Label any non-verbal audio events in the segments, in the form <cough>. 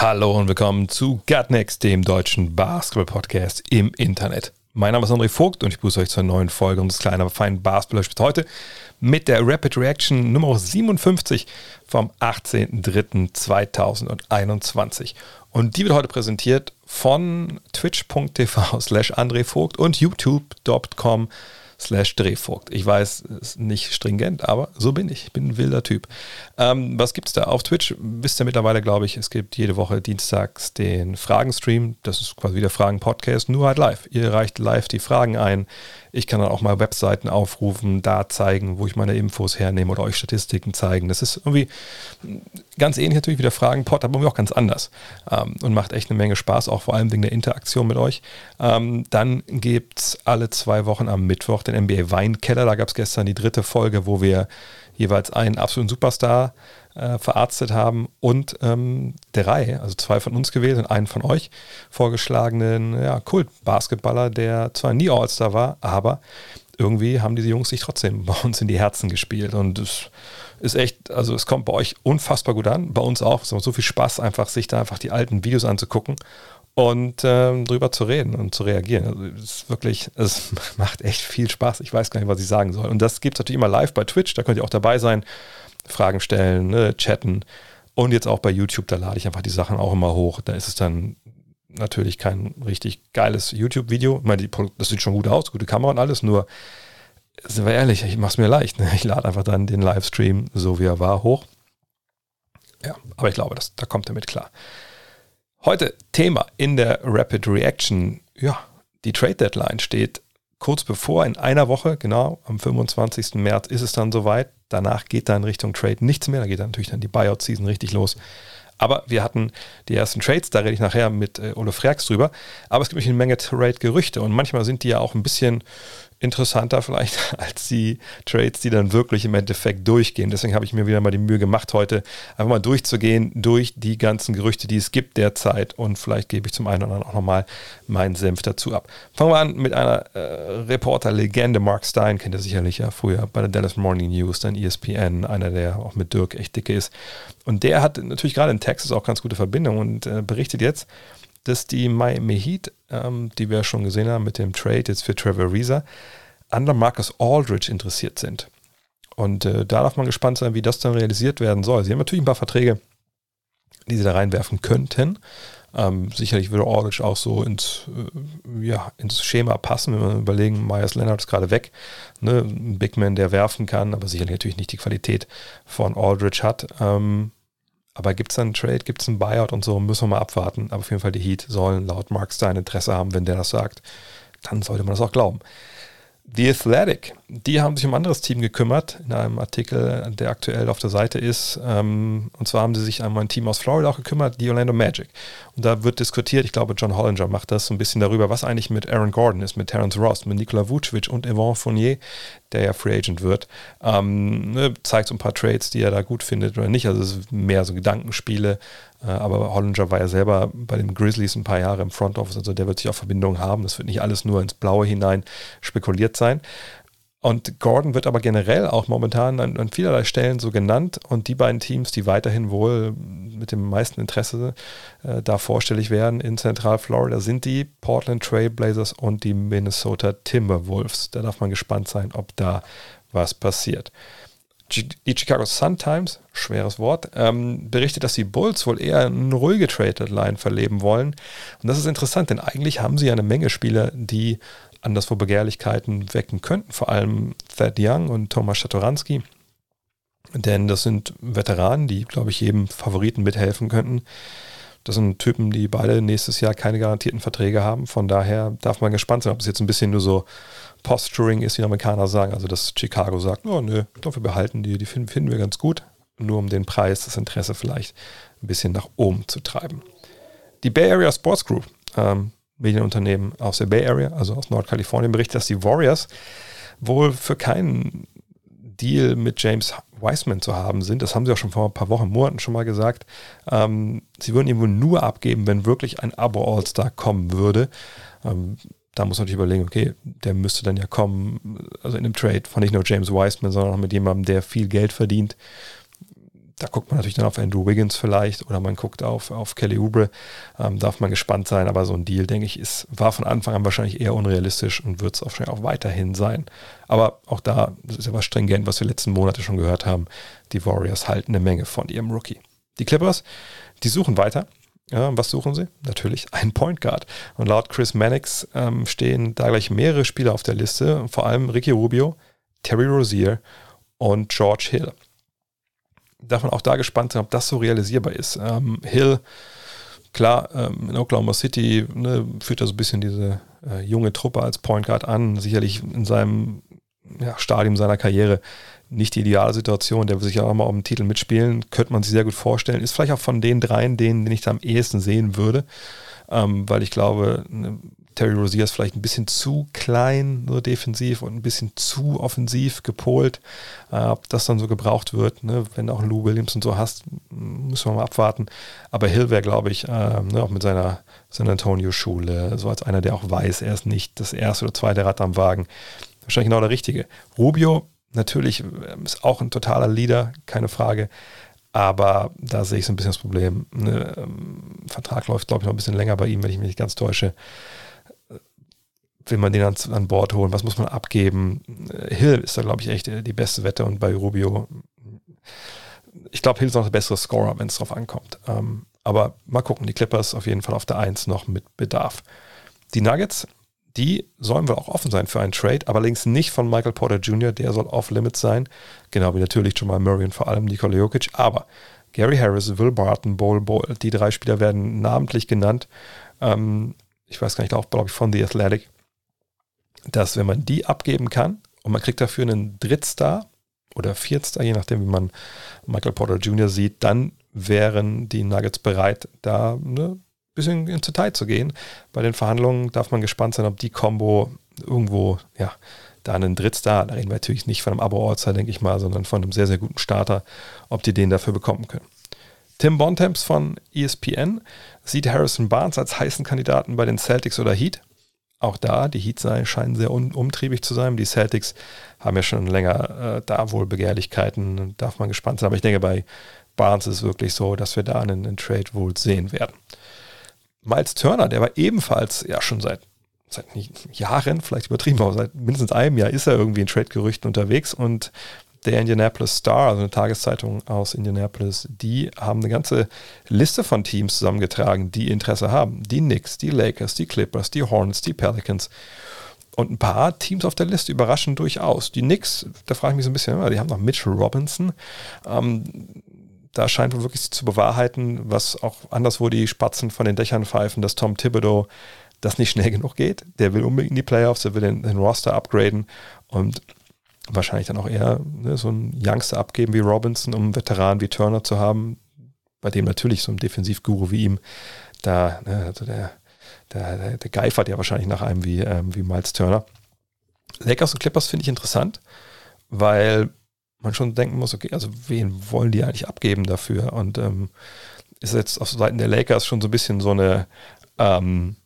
Hallo und willkommen zu Gutnext, dem deutschen Basketball-Podcast im Internet. Mein Name ist André Vogt und ich begrüße euch zur neuen Folge unseres kleinen, aber feinen Basketball heute mit der Rapid Reaction Nummer 57 vom 18.03.2021. Und die wird heute präsentiert von twitch.tv slash André Vogt und youtube.com slash Drehvogt. Ich weiß, ist nicht stringent, aber so bin ich. Ich bin ein wilder Typ. Ähm, was gibt es da auf Twitch? Wisst ihr mittlerweile, glaube ich, es gibt jede Woche dienstags den Fragenstream. Das ist quasi wie der Fragen-Podcast, nur halt live. Ihr reicht live die Fragen ein. Ich kann dann auch mal Webseiten aufrufen, da zeigen, wo ich meine Infos hernehme oder euch Statistiken zeigen. Das ist irgendwie ganz ähnlich natürlich wie der Fragen-Pod, aber auch ganz anders ähm, und macht echt eine Menge Spaß, auch vor allem wegen der Interaktion mit euch. Ähm, dann gibt es alle zwei Wochen am Mittwoch den NBA Weinkeller. Da gab es gestern die dritte Folge, wo wir jeweils einen absoluten Superstar äh, verarztet haben und ähm, drei, also zwei von uns gewählt und einen von euch vorgeschlagenen ja, Kult-Basketballer, der zwar nie All-Star war, aber irgendwie haben diese Jungs sich trotzdem <laughs> bei uns in die Herzen gespielt und es ist echt, also es kommt bei euch unfassbar gut an, bei uns auch. Es macht so viel Spaß, einfach sich da einfach die alten Videos anzugucken und ähm, drüber zu reden und zu reagieren. Also es ist wirklich, es <laughs> macht echt viel Spaß. Ich weiß gar nicht, was ich sagen soll. Und das gibt es natürlich immer live bei Twitch, da könnt ihr auch dabei sein, Fragen stellen, ne, chatten. Und jetzt auch bei YouTube, da lade ich einfach die Sachen auch immer hoch. Da ist es dann natürlich kein richtig geiles YouTube-Video. Ich meine, das sieht schon gut aus, gute Kamera und alles, nur sind wir ehrlich, ich mache es mir leicht. Ne? Ich lade einfach dann den Livestream, so wie er war, hoch. Ja, aber ich glaube, das, da kommt er mit klar. Heute Thema in der Rapid Reaction. Ja, die Trade Deadline steht kurz bevor, in einer Woche, genau, am 25. März ist es dann soweit. Danach geht dann Richtung Trade nichts mehr. Da geht dann natürlich dann die Buyout-Season richtig los. Aber wir hatten die ersten Trades, da rede ich nachher mit äh, Ole Freaks drüber. Aber es gibt natürlich eine Menge Trade-Gerüchte und manchmal sind die ja auch ein bisschen interessanter vielleicht <laughs> als die Trades, die dann wirklich im Endeffekt durchgehen. Deswegen habe ich mir wieder mal die Mühe gemacht, heute einfach mal durchzugehen durch die ganzen Gerüchte, die es gibt derzeit und vielleicht gebe ich zum einen oder anderen auch nochmal meinen Senf dazu ab. Fangen wir an mit einer äh, Reporter-Legende, Mark Stein, kennt ihr sicherlich ja früher bei der Dallas Morning News, dann ESPN, einer, der auch mit Dirk echt dicke ist. Und der hat natürlich gerade in Texas auch ganz gute Verbindungen und äh, berichtet jetzt, dass die Miami Heat, ähm, die wir schon gesehen haben mit dem Trade jetzt für Trevor Reza, an der Marcus Aldridge interessiert sind. Und äh, da darf man gespannt sein, wie das dann realisiert werden soll. Sie haben natürlich ein paar Verträge, die sie da reinwerfen könnten. Ähm, sicherlich würde Aldridge auch so ins, äh, ja, ins Schema passen, wenn wir überlegen, Myers Leonard ist gerade weg. Ne? Ein Big Man, der werfen kann, aber sicherlich natürlich nicht die Qualität von Aldridge hat. Ähm, aber gibt es einen Trade, gibt es einen Buyout und so, müssen wir mal abwarten. Aber auf jeden Fall die Heat sollen laut Mark Stein Interesse haben, wenn der das sagt. Dann sollte man das auch glauben. The Athletic, die haben sich um ein anderes Team gekümmert, in einem Artikel, der aktuell auf der Seite ist. Ähm, und zwar haben sie sich um ein Team aus Florida auch gekümmert, die Orlando Magic. Und da wird diskutiert, ich glaube, John Hollinger macht das so ein bisschen darüber, was eigentlich mit Aaron Gordon ist, mit Terence Ross, mit Nikola Vucevic und Yvonne Fournier, der ja Free Agent wird. Ähm, ne, zeigt so ein paar Trades, die er da gut findet oder nicht. Also es ist mehr so Gedankenspiele. Äh, aber Hollinger war ja selber bei den Grizzlies ein paar Jahre im Front Office, also der wird sich auch Verbindungen haben. Das wird nicht alles nur ins Blaue hinein spekuliert sein. Und Gordon wird aber generell auch momentan an, an, vielerlei Stellen so genannt. Und die beiden Teams, die weiterhin wohl mit dem meisten Interesse äh, da vorstellig werden in Zentral Florida, sind die Portland Trail Blazers und die Minnesota Timberwolves. Da darf man gespannt sein, ob da was passiert. Die Chicago Sun-Times, schweres Wort, ähm, berichtet, dass die Bulls wohl eher eine ruhige Trade-Deadline verleben wollen. Und das ist interessant, denn eigentlich haben sie ja eine Menge Spieler, die anderswo Begehrlichkeiten wecken könnten, vor allem Thad Young und Thomas Chatoranski. Denn das sind Veteranen, die, glaube ich, jedem Favoriten mithelfen könnten. Das sind Typen, die beide nächstes Jahr keine garantierten Verträge haben. Von daher darf man gespannt sein, ob es jetzt ein bisschen nur so Posturing ist, wie die Amerikaner sagen. Also, dass Chicago sagt, oh nö, doch, wir behalten die, die finden, finden wir ganz gut. Nur um den Preis, das Interesse vielleicht ein bisschen nach oben zu treiben. Die Bay Area Sports Group, ähm, Medienunternehmen aus der Bay Area, also aus Nordkalifornien, berichtet, dass die Warriors wohl für keinen Deal mit James Wiseman zu haben sind. Das haben sie auch schon vor ein paar Wochen, Monaten schon mal gesagt. Ähm, sie würden ihn wohl nur abgeben, wenn wirklich ein Abo-All-Star kommen würde. Ähm, da muss man natürlich überlegen, okay, der müsste dann ja kommen, also in einem Trade von nicht nur James Wiseman, sondern auch mit jemandem, der viel Geld verdient da guckt man natürlich dann auf Andrew Wiggins vielleicht oder man guckt auf, auf Kelly Oubre. Ähm, darf man gespannt sein, aber so ein Deal, denke ich, ist, war von Anfang an wahrscheinlich eher unrealistisch und wird es wahrscheinlich auch weiterhin sein. Aber auch da, das ist ja was stringent, was wir letzten Monate schon gehört haben. Die Warriors halten eine Menge von ihrem Rookie. Die Clippers, die suchen weiter. Ja, was suchen sie? Natürlich ein Point Guard. Und laut Chris Mannix ähm, stehen da gleich mehrere Spieler auf der Liste, vor allem Ricky Rubio, Terry Rozier und George Hill darf man auch da gespannt sein, ob das so realisierbar ist. Ähm, Hill, klar, ähm, in Oklahoma City ne, führt er so ein bisschen diese äh, junge Truppe als Point Guard an. Sicherlich in seinem ja, Stadium seiner Karriere nicht die ideale Situation. Der will sich ja auch mal um den Titel mitspielen. Könnte man sich sehr gut vorstellen. Ist vielleicht auch von den dreien, den, den ich da am ehesten sehen würde. Ähm, weil ich glaube, ne, Terry Rozier ist vielleicht ein bisschen zu klein, so defensiv und ein bisschen zu offensiv gepolt. Äh, ob das dann so gebraucht wird, ne? wenn auch Lou Williams und so hast, müssen wir mal abwarten. Aber Hill wäre, glaube ich, äh, ne, auch mit seiner San Antonio-Schule, so als einer, der auch weiß, er ist nicht das erste oder zweite Rad am Wagen, wahrscheinlich genau der Richtige. Rubio, natürlich, ähm, ist auch ein totaler Leader, keine Frage. Aber da sehe ich so ein bisschen das Problem. Ne? Ähm, Vertrag läuft, glaube ich, noch ein bisschen länger bei ihm, wenn ich mich nicht ganz täusche will man den an, an Bord holen? Was muss man abgeben? Äh, Hill ist da, glaube ich, echt die beste Wette und bei Rubio, ich glaube, Hill ist noch der bessere Scorer, wenn es drauf ankommt. Ähm, aber mal gucken, die Clippers auf jeden Fall auf der 1 noch mit Bedarf. Die Nuggets, die sollen wohl auch offen sein für einen Trade, allerdings nicht von Michael Porter Jr., der soll off-limits sein, genau wie natürlich Jamal Murray und vor allem Nikola Jokic, aber Gary Harris, Will Barton, Bol Bol, die drei Spieler werden namentlich genannt. Ähm, ich weiß gar nicht, auch glaube ich von The Athletic dass wenn man die abgeben kann und man kriegt dafür einen Drittstar oder Viertstar, je nachdem, wie man Michael Porter Jr. sieht, dann wären die Nuggets bereit, da ne, ein bisschen ins Detail zu gehen. Bei den Verhandlungen darf man gespannt sein, ob die Combo irgendwo, ja, da einen Drittstar, da reden wir natürlich nicht von einem Abo-Ortszeit, denke ich mal, sondern von einem sehr, sehr guten Starter, ob die den dafür bekommen können. Tim Bontemps von ESPN sieht Harrison Barnes als heißen Kandidaten bei den Celtics oder Heat auch da, die Heats scheinen sehr un umtriebig zu sein. Die Celtics haben ja schon länger äh, da wohl Begehrlichkeiten, darf man gespannt sein. Aber ich denke, bei Barnes ist es wirklich so, dass wir da einen, einen Trade wohl sehen werden. Miles Turner, der war ebenfalls ja schon seit, seit Jahren, vielleicht übertrieben, aber seit mindestens einem Jahr ist er irgendwie in Trade-Gerüchten unterwegs und der Indianapolis Star, also eine Tageszeitung aus Indianapolis, die haben eine ganze Liste von Teams zusammengetragen, die Interesse haben. Die Knicks, die Lakers, die Clippers, die Hornets, die Pelicans. Und ein paar Teams auf der Liste überraschen durchaus. Die Knicks, da frage ich mich so ein bisschen, die haben noch Mitchell Robinson. Ähm, da scheint wohl wirklich zu bewahrheiten, was auch anderswo die Spatzen von den Dächern pfeifen, dass Tom Thibodeau das nicht schnell genug geht. Der will unbedingt in die Playoffs, der will den, den Roster upgraden. Und wahrscheinlich dann auch eher ne, so einen Youngster abgeben wie Robinson, um einen Veteran wie Turner zu haben, bei dem natürlich so ein Defensivguru wie ihm da, ne, also der, der, der, geifert ja wahrscheinlich nach einem wie, ähm, wie Miles Turner. Lakers und Clippers finde ich interessant, weil man schon denken muss, okay, also wen wollen die eigentlich abgeben dafür? Und ähm, ist jetzt auf Seiten der Lakers schon so ein bisschen so eine, ähm,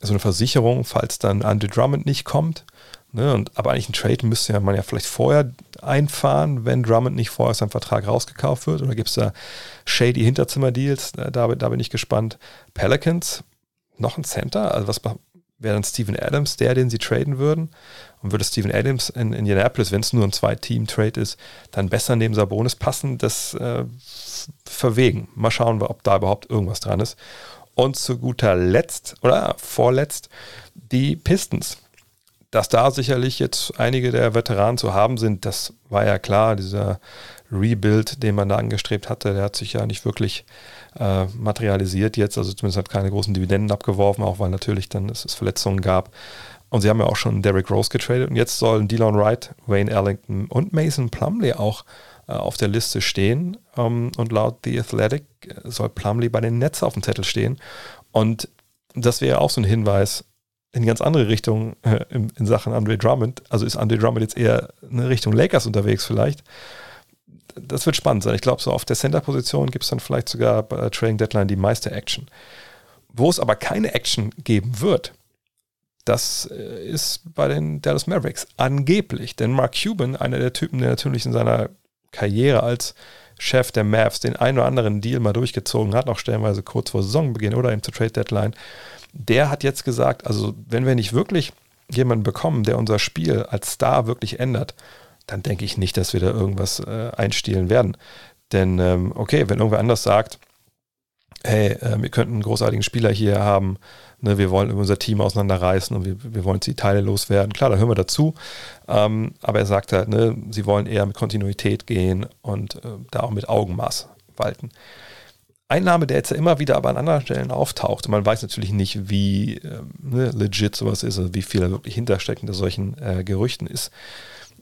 so eine Versicherung, falls dann Andre Drummond nicht kommt, Ne? Und, aber eigentlich ein Trade müsste man ja vielleicht vorher einfahren, wenn Drummond nicht vorher aus seinem Vertrag rausgekauft wird. Oder gibt es da shady Hinterzimmer-Deals? Da, da bin ich gespannt. Pelicans, noch ein Center? Also was wäre dann Steven Adams der, den sie traden würden? Und würde Steven Adams in, in Indianapolis, wenn es nur ein Zwei-Team-Trade ist, dann besser neben Sabonis passen? Das äh, verwegen. Mal schauen, ob da überhaupt irgendwas dran ist. Und zu guter Letzt, oder vorletzt, die Pistons dass da sicherlich jetzt einige der Veteranen zu haben sind, das war ja klar. Dieser Rebuild, den man da angestrebt hatte, der hat sich ja nicht wirklich äh, materialisiert jetzt. Also zumindest hat keine großen Dividenden abgeworfen, auch weil natürlich dann es, Verletzungen gab. Und sie haben ja auch schon Derrick Rose getradet. Und jetzt sollen Delon Wright, Wayne Ellington und Mason Plumley auch äh, auf der Liste stehen. Ähm, und laut The Athletic soll Plumley bei den Nets auf dem Zettel stehen. Und das wäre auch so ein Hinweis in ganz andere Richtung äh, in, in, Sachen Andre Drummond. Also ist Andre Drummond jetzt eher in Richtung Lakers unterwegs vielleicht. Das wird spannend sein. Ich glaube, so auf der Center-Position gibt es dann vielleicht sogar bei Trading Deadline die meiste Action. Wo es aber keine Action geben wird, das äh, ist bei den Dallas Mavericks angeblich. Denn Mark Cuban, einer der Typen, der natürlich in seiner Karriere als Chef der Mavs den einen oder anderen Deal mal durchgezogen hat, auch stellenweise kurz vor Saisonbeginn oder eben zur Trade Deadline, der hat jetzt gesagt, also wenn wir nicht wirklich jemanden bekommen, der unser Spiel als Star wirklich ändert, dann denke ich nicht, dass wir da irgendwas äh, einstielen werden. Denn ähm, okay, wenn irgendwer anders sagt, hey, äh, wir könnten einen großartigen Spieler hier haben, ne, wir wollen unser Team auseinanderreißen und wir, wir wollen die Teile loswerden. Klar, da hören wir dazu. Ähm, aber er sagt halt, ne, sie wollen eher mit Kontinuität gehen und äh, da auch mit Augenmaß walten. Ein Name, der jetzt ja immer wieder aber an anderen Stellen auftaucht, man weiß natürlich nicht, wie äh, ne, legit sowas ist, also wie viel da wirklich hintersteckt hinter solchen äh, Gerüchten ist,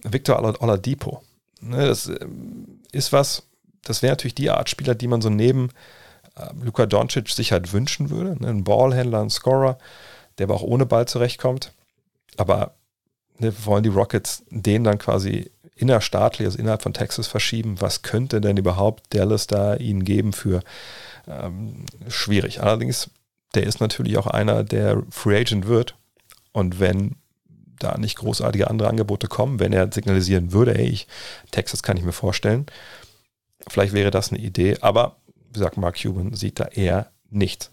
Victor Oladipo. Ne, das äh, ist was, das wäre natürlich die Art Spieler, die man so neben äh, Luka Doncic sich halt wünschen würde. Ne? Ein Ballhändler, ein Scorer, der aber auch ohne Ball zurechtkommt. Aber ne, wollen die Rockets den dann quasi innerstaatlich, also innerhalb von Texas verschieben? Was könnte denn überhaupt Dallas da ihnen geben für ähm, schwierig? Allerdings, der ist natürlich auch einer, der Free Agent wird. Und wenn da nicht großartige andere Angebote kommen, wenn er signalisieren würde, ey, ich, Texas kann ich mir vorstellen, vielleicht wäre das eine Idee. Aber wie gesagt, Mark Cuban sieht da eher nichts.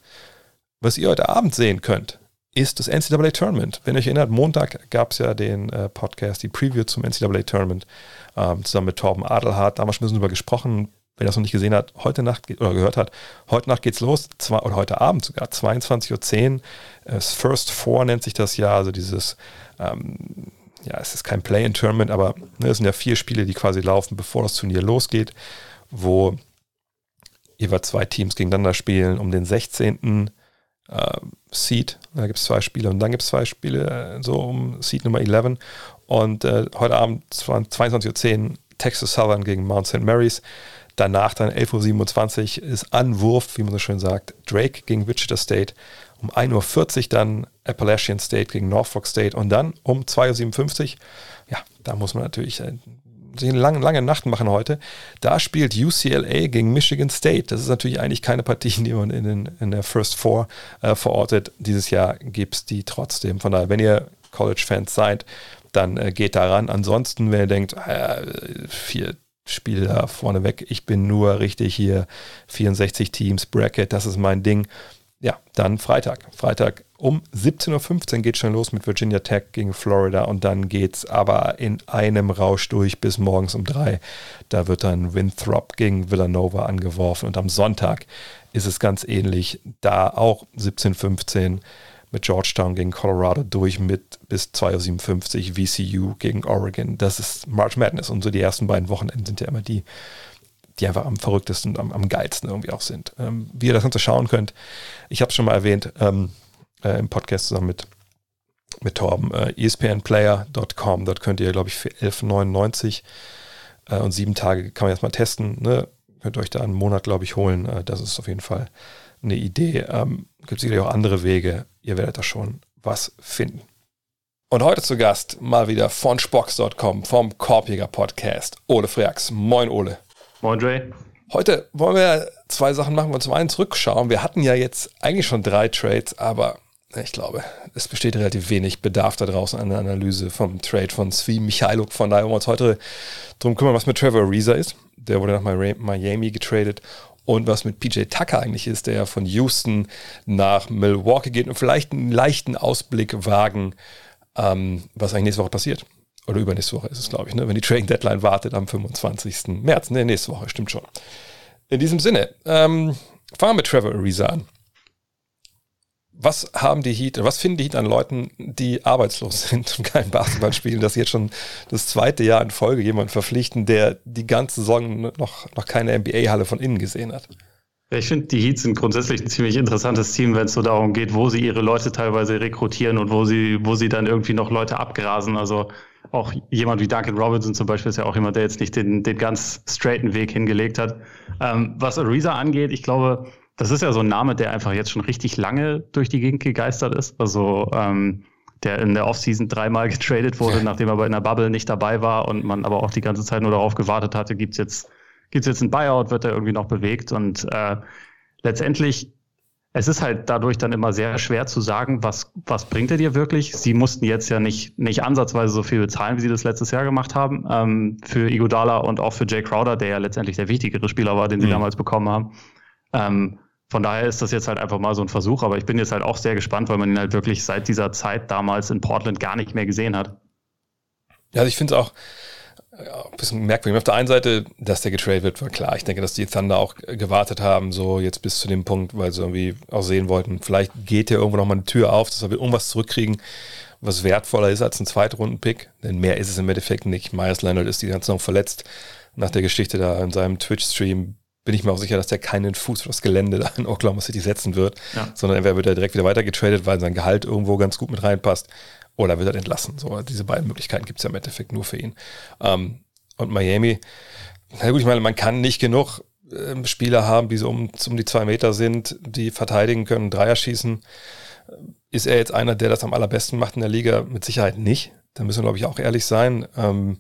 Was ihr heute Abend sehen könnt, ist das NCAA Tournament. Wenn ihr euch erinnert, Montag gab es ja den äh, Podcast, die Preview zum NCAA Tournament, ähm, zusammen mit Torben Adelhardt. Da haben wir schon ein bisschen drüber gesprochen. Wer das noch nicht gesehen hat, heute Nacht oder gehört hat, heute Nacht geht's los, zwei, oder heute Abend sogar, 22.10 Uhr. Das First Four nennt sich das ja, also dieses, ähm, ja, es ist kein Play-in-Tournament, aber ne, es sind ja vier Spiele, die quasi laufen, bevor das Turnier losgeht, wo jeweils zwei Teams gegeneinander spielen um den 16. Äh, Seed. Da gibt es zwei Spiele und dann gibt es zwei Spiele äh, so um Seed Nummer 11. Und äh, heute Abend 22.10 Uhr Texas Southern gegen Mount St. Mary's. Danach dann 11.27 Uhr ist Anwurf, wie man so schön sagt, Drake gegen Wichita State. Um 1.40 Uhr dann Appalachian State gegen Norfolk State. Und dann um 2.57 Uhr, ja, da muss man natürlich äh, sich lange, lange Nacht machen heute. Da spielt UCLA gegen Michigan State. Das ist natürlich eigentlich keine Partie, <laughs> die man in, den, in der First Four äh, verortet. Dieses Jahr gibt es die trotzdem. Von daher, wenn ihr College-Fans seid, dann äh, geht daran. Ansonsten, wenn ihr denkt, äh, vier Spiele da vorneweg, ich bin nur richtig hier 64 Teams, Bracket, das ist mein Ding. Ja, dann Freitag. Freitag um 17.15 Uhr geht schon los mit Virginia Tech gegen Florida und dann geht es aber in einem Rausch durch bis morgens um drei. Da wird dann Winthrop gegen Villanova angeworfen und am Sonntag ist es ganz ähnlich. Da auch 17.15 Uhr mit Georgetown gegen Colorado durch mit bis 2.57 Uhr VCU gegen Oregon. Das ist March Madness und so die ersten beiden Wochenenden sind ja immer die, die einfach am verrücktesten und am, am geilsten irgendwie auch sind. Ähm, wie ihr das Ganze schauen könnt, ich habe es schon mal erwähnt, ähm, äh, im Podcast zusammen mit, mit Torben. Äh, espnplayer.com, dort könnt ihr, glaube ich, für 11,99 äh, und sieben Tage kann man erstmal testen. Ne? Könnt ihr euch da einen Monat, glaube ich, holen. Äh, das ist auf jeden Fall eine Idee. Ähm, Gibt sicherlich auch andere Wege. Ihr werdet da schon was finden. Und heute zu Gast mal wieder von Spox.com, vom Korbjäger Podcast, Ole Freaks. Moin, Ole. Moin, Dre. Heute wollen wir zwei Sachen machen. Wir zum einen zurückschauen. Wir hatten ja jetzt eigentlich schon drei Trades, aber ich glaube, es besteht relativ wenig Bedarf da draußen an der Analyse vom Trade von Svi Michailuk. Von daher wollen wir uns heute darum kümmern, was mit Trevor Ariza ist. Der wurde nach Miami getradet. Und was mit PJ Tucker eigentlich ist, der von Houston nach Milwaukee geht und vielleicht einen leichten Ausblick wagen, ähm, was eigentlich nächste Woche passiert. Oder übernächste Woche ist es, glaube ich, ne? wenn die Trading Deadline wartet am 25. März. Ne, nächste Woche, stimmt schon. In diesem Sinne, ähm, fangen wir mit Trevor Ariza an was haben die Heat, was finden die Heat an Leuten, die arbeitslos <laughs> sind und kein Basketball spielen, dass sie jetzt schon das zweite Jahr in Folge jemanden verpflichten, der die ganze Saison noch, noch keine NBA-Halle von innen gesehen hat? ich finde, die Heats sind grundsätzlich ein ziemlich interessantes Team, wenn es so darum geht, wo sie ihre Leute teilweise rekrutieren und wo sie, wo sie dann irgendwie noch Leute abgrasen. Also auch jemand wie Duncan Robinson zum Beispiel ist ja auch jemand, der jetzt nicht den, den ganz straighten Weg hingelegt hat. Ähm, was Ariza angeht, ich glaube, das ist ja so ein Name, der einfach jetzt schon richtig lange durch die Gegend gegeistert ist. Also ähm, der in der Offseason dreimal <laughs> getradet wurde, nachdem er aber in der Bubble nicht dabei war und man aber auch die ganze Zeit nur darauf gewartet hatte, gibt's jetzt, gibt's jetzt ein Buyout, wird er irgendwie noch bewegt und äh, letztendlich es ist halt dadurch dann immer sehr schwer zu sagen, was, was bringt er dir wirklich. Sie mussten jetzt ja nicht, nicht ansatzweise so viel bezahlen, wie sie das letztes Jahr gemacht haben, ähm, für Igodala und auch für Jay Crowder, der ja letztendlich der wichtigere Spieler war, den sie mhm. damals bekommen haben. Ähm, von daher ist das jetzt halt einfach mal so ein Versuch, aber ich bin jetzt halt auch sehr gespannt, weil man ihn halt wirklich seit dieser Zeit damals in Portland gar nicht mehr gesehen hat. Ja, also ich finde es auch, ja, ein bisschen merkwürdig. Auf der einen Seite, dass der getradet wird, war klar. Ich denke, dass die Thunder auch gewartet haben, so jetzt bis zu dem Punkt, weil sie irgendwie auch sehen wollten, vielleicht geht ja irgendwo nochmal eine Tür auf, dass wir irgendwas zurückkriegen, was wertvoller ist als ein Zweitrunden-Pick. Denn mehr ist es im Endeffekt nicht. Myers Leonard ist die ganze Zeit noch verletzt. Nach der Geschichte da in seinem Twitch-Stream bin ich mir auch sicher, dass der keinen Fuß auf das Gelände da in Oklahoma City setzen wird, ja. sondern entweder wird er direkt wieder weitergetradet, weil sein Gehalt irgendwo ganz gut mit reinpasst, oder wird er entlassen. So, diese beiden Möglichkeiten gibt es ja im Endeffekt nur für ihn. Ähm, und Miami, na gut, ich meine, man kann nicht genug äh, Spieler haben, die so um, um die zwei Meter sind, die verteidigen können, Dreier schießen. Ist er jetzt einer, der das am allerbesten macht in der Liga? Mit Sicherheit nicht. Da müssen wir, glaube ich, auch ehrlich sein. Ähm,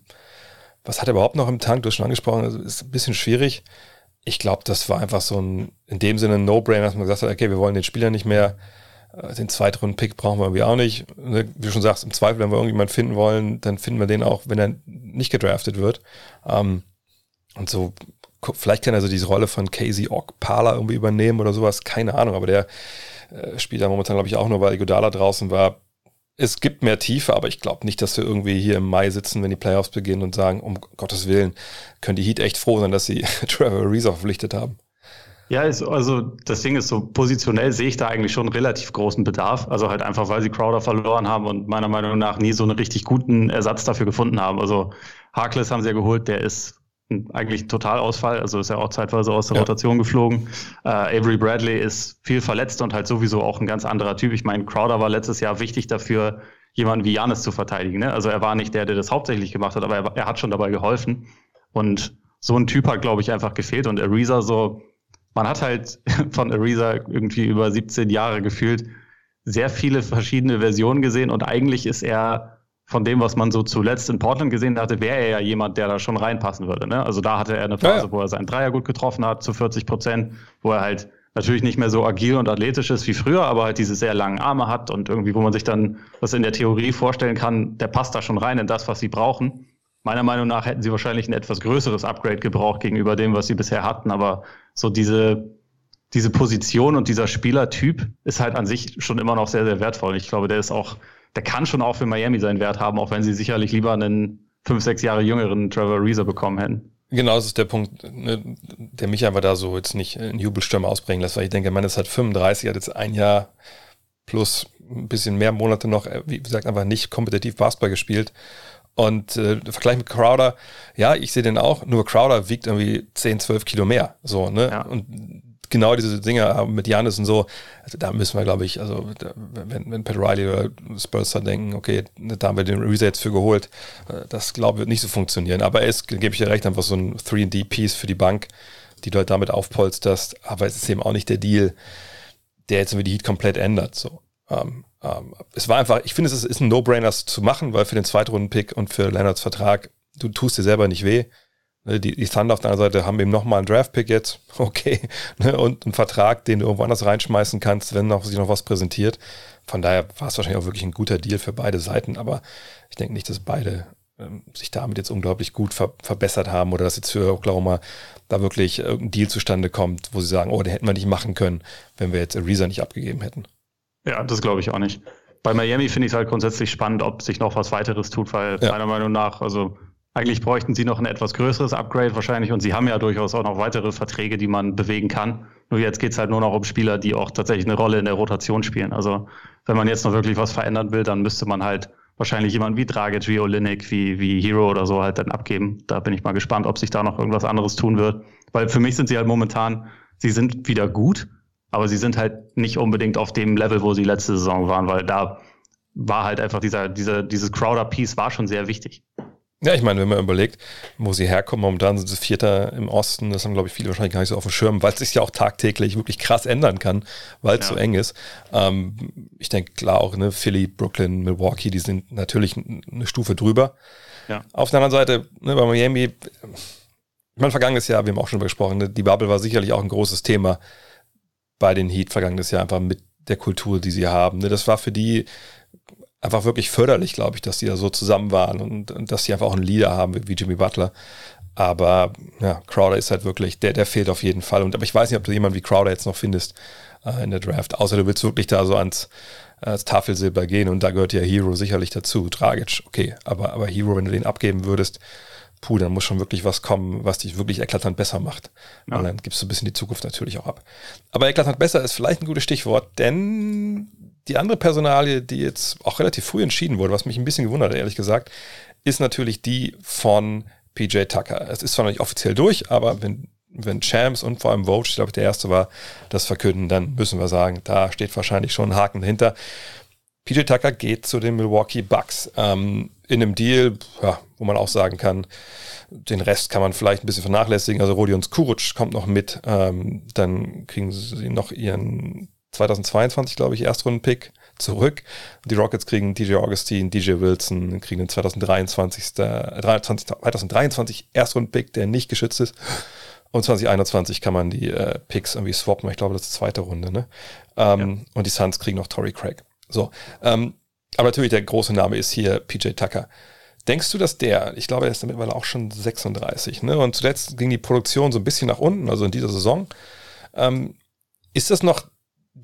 was hat er überhaupt noch im Tank? Du hast schon angesprochen, also ist ein bisschen schwierig ich glaube, das war einfach so ein, in dem Sinne ein No-Brainer, dass man gesagt hat, okay, wir wollen den Spieler nicht mehr, äh, den Zweitrunden-Pick brauchen wir irgendwie auch nicht. Ne, wie du schon sagst, im Zweifel, wenn wir irgendjemanden finden wollen, dann finden wir den auch, wenn er nicht gedraftet wird. Ähm, und so, vielleicht kann er so diese Rolle von Casey Ogpala irgendwie übernehmen oder sowas, keine Ahnung, aber der äh, spielt da momentan, glaube ich, auch nur, weil Godala draußen war es gibt mehr Tiefe, aber ich glaube nicht, dass wir irgendwie hier im Mai sitzen, wenn die Playoffs beginnen und sagen, um Gottes Willen, können die Heat echt froh sein, dass sie <laughs> Trevor Ariza verpflichtet haben. Ja, ist, also das Ding ist so, positionell sehe ich da eigentlich schon relativ großen Bedarf. Also halt einfach, weil sie Crowder verloren haben und meiner Meinung nach nie so einen richtig guten Ersatz dafür gefunden haben. Also Harkless haben sie ja geholt, der ist eigentlich ein Totalausfall, also ist ja auch zeitweise aus der ja. Rotation geflogen. Äh, Avery Bradley ist viel verletzt und halt sowieso auch ein ganz anderer Typ. Ich meine, Crowder war letztes Jahr wichtig dafür, jemanden wie Janis zu verteidigen. Ne? Also er war nicht der, der das hauptsächlich gemacht hat, aber er, er hat schon dabei geholfen. Und so ein Typ hat, glaube ich, einfach gefehlt. Und Ariza so, man hat halt <laughs> von Ariza irgendwie über 17 Jahre gefühlt sehr viele verschiedene Versionen gesehen und eigentlich ist er von dem, was man so zuletzt in Portland gesehen hatte, wäre er ja jemand, der da schon reinpassen würde. Ne? Also da hatte er eine Phase, ja, ja. wo er seinen Dreier gut getroffen hat, zu 40 Prozent, wo er halt natürlich nicht mehr so agil und athletisch ist wie früher, aber halt diese sehr langen Arme hat und irgendwie, wo man sich dann das in der Theorie vorstellen kann, der passt da schon rein in das, was sie brauchen. Meiner Meinung nach hätten sie wahrscheinlich ein etwas größeres Upgrade gebraucht gegenüber dem, was sie bisher hatten, aber so diese, diese Position und dieser Spielertyp ist halt an sich schon immer noch sehr, sehr wertvoll. Ich glaube, der ist auch der kann schon auch für Miami seinen Wert haben, auch wenn sie sicherlich lieber einen fünf, sechs Jahre jüngeren Trevor Reeser bekommen hätten. Genau, das ist der Punkt, ne, der mich einfach da so jetzt nicht in Jubelstürme ausbringen lässt, weil ich denke, man ist halt 35, hat jetzt ein Jahr plus ein bisschen mehr Monate noch, äh, wie gesagt, einfach nicht kompetitiv Basketball gespielt. Und äh, Vergleich mit Crowder, ja, ich sehe den auch, nur Crowder wiegt irgendwie 10, 12 Kilo mehr. So, ne? Ja. Und genau diese Dinge mit Janis und so, also da müssen wir, glaube ich, also da, wenn, wenn Pat Riley oder Spurs dann denken, okay, da haben wir den Reset für geholt, äh, das glaube ich wird nicht so funktionieren. Aber es gebe ich dir recht, einfach so ein 3D-Piece für die Bank, die du halt damit aufpolsterst, aber es ist eben auch nicht der Deal, der jetzt irgendwie die Heat komplett ändert. So. Ähm, ähm, es war einfach, ich finde, es ist, ist ein No-Brainer, zu machen, weil für den Zweitrunden-Pick und für Leonards Vertrag, du tust dir selber nicht weh. Ne, die, die Thunder auf der anderen Seite haben eben nochmal einen Draft-Pick jetzt, <laughs> okay, ne, und einen Vertrag, den du irgendwo anders reinschmeißen kannst, wenn noch, sich noch was präsentiert. Von daher war es wahrscheinlich auch wirklich ein guter Deal für beide Seiten, aber ich denke nicht, dass beide ähm, sich damit jetzt unglaublich gut ver verbessert haben oder dass jetzt für Oklahoma da wirklich irgendein Deal zustande kommt, wo sie sagen, oh, den hätten wir nicht machen können, wenn wir jetzt Ariza nicht abgegeben hätten. Ja, das glaube ich auch nicht. Bei Miami finde ich es halt grundsätzlich spannend, ob sich noch was weiteres tut, weil ja. meiner Meinung nach, also eigentlich bräuchten sie noch ein etwas größeres Upgrade wahrscheinlich und sie haben ja durchaus auch noch weitere Verträge, die man bewegen kann. Nur jetzt geht's halt nur noch um Spieler, die auch tatsächlich eine Rolle in der Rotation spielen. Also wenn man jetzt noch wirklich was verändern will, dann müsste man halt wahrscheinlich jemanden wie Dragic, wie Olinik, wie, wie Hero oder so halt dann abgeben. Da bin ich mal gespannt, ob sich da noch irgendwas anderes tun wird. Weil für mich sind sie halt momentan, sie sind wieder gut, aber sie sind halt nicht unbedingt auf dem Level, wo sie letzte Saison waren, weil da war halt einfach dieser, dieser, dieses Crowder-Piece war schon sehr wichtig. Ja, ich meine, wenn man überlegt, wo sie herkommen, momentan sind sie Vierter im Osten, das haben, glaube ich, viele wahrscheinlich gar nicht so auf dem Schirm, weil es sich ja auch tagtäglich wirklich krass ändern kann, weil es ja. so eng ist. Ähm, ich denke, klar auch, ne, Philly, Brooklyn, Milwaukee, die sind natürlich eine Stufe drüber. Ja. Auf der anderen Seite, ne, bei Miami, ich meine, vergangenes Jahr, wir haben auch schon darüber gesprochen, ne, die Bubble war sicherlich auch ein großes Thema bei den Heat vergangenes Jahr, einfach mit der Kultur, die sie haben. Ne, das war für die einfach wirklich förderlich, glaube ich, dass die da so zusammen waren und, und dass sie einfach auch einen Leader haben wie, wie Jimmy Butler. Aber ja, Crowder ist halt wirklich, der, der fehlt auf jeden Fall. Und aber ich weiß nicht, ob du jemanden wie Crowder jetzt noch findest äh, in der Draft. Außer du willst wirklich da so ans, ans Tafelsilber gehen und da gehört ja Hero sicherlich dazu. Tragisch, okay. Aber, aber Hero, wenn du den abgeben würdest, puh, dann muss schon wirklich was kommen, was dich wirklich eklatant besser macht. Ja. Und dann gibst du ein bisschen die Zukunft natürlich auch ab. Aber eklatant besser ist vielleicht ein gutes Stichwort, denn die andere Personalie, die jetzt auch relativ früh entschieden wurde, was mich ein bisschen gewundert ehrlich gesagt, ist natürlich die von PJ Tucker. Es ist zwar noch nicht offiziell durch, aber wenn, wenn Champs und vor allem Vogue, ich glaube, der erste war, das verkünden, dann müssen wir sagen, da steht wahrscheinlich schon ein Haken dahinter. PJ Tucker geht zu den Milwaukee Bucks. Ähm, in einem Deal, ja, wo man auch sagen kann, den Rest kann man vielleicht ein bisschen vernachlässigen. Also Rodion Skuruc kommt noch mit. Ähm, dann kriegen sie noch ihren 2022, glaube ich, Erstrunden-Pick zurück. Die Rockets kriegen DJ Augustine, DJ Wilson, kriegen den 2023, 2023 Erstrunden-Pick, der nicht geschützt ist. Und 2021 kann man die äh, Picks irgendwie swappen. Ich glaube, das ist die zweite Runde. Ne? Ähm, ja. Und die Suns kriegen noch Tory Craig. So. Ähm, aber natürlich, der große Name ist hier PJ Tucker. Denkst du, dass der, ich glaube, er ist mittlerweile auch schon 36, ne? Und zuletzt ging die Produktion so ein bisschen nach unten, also in dieser Saison. Ähm, ist das noch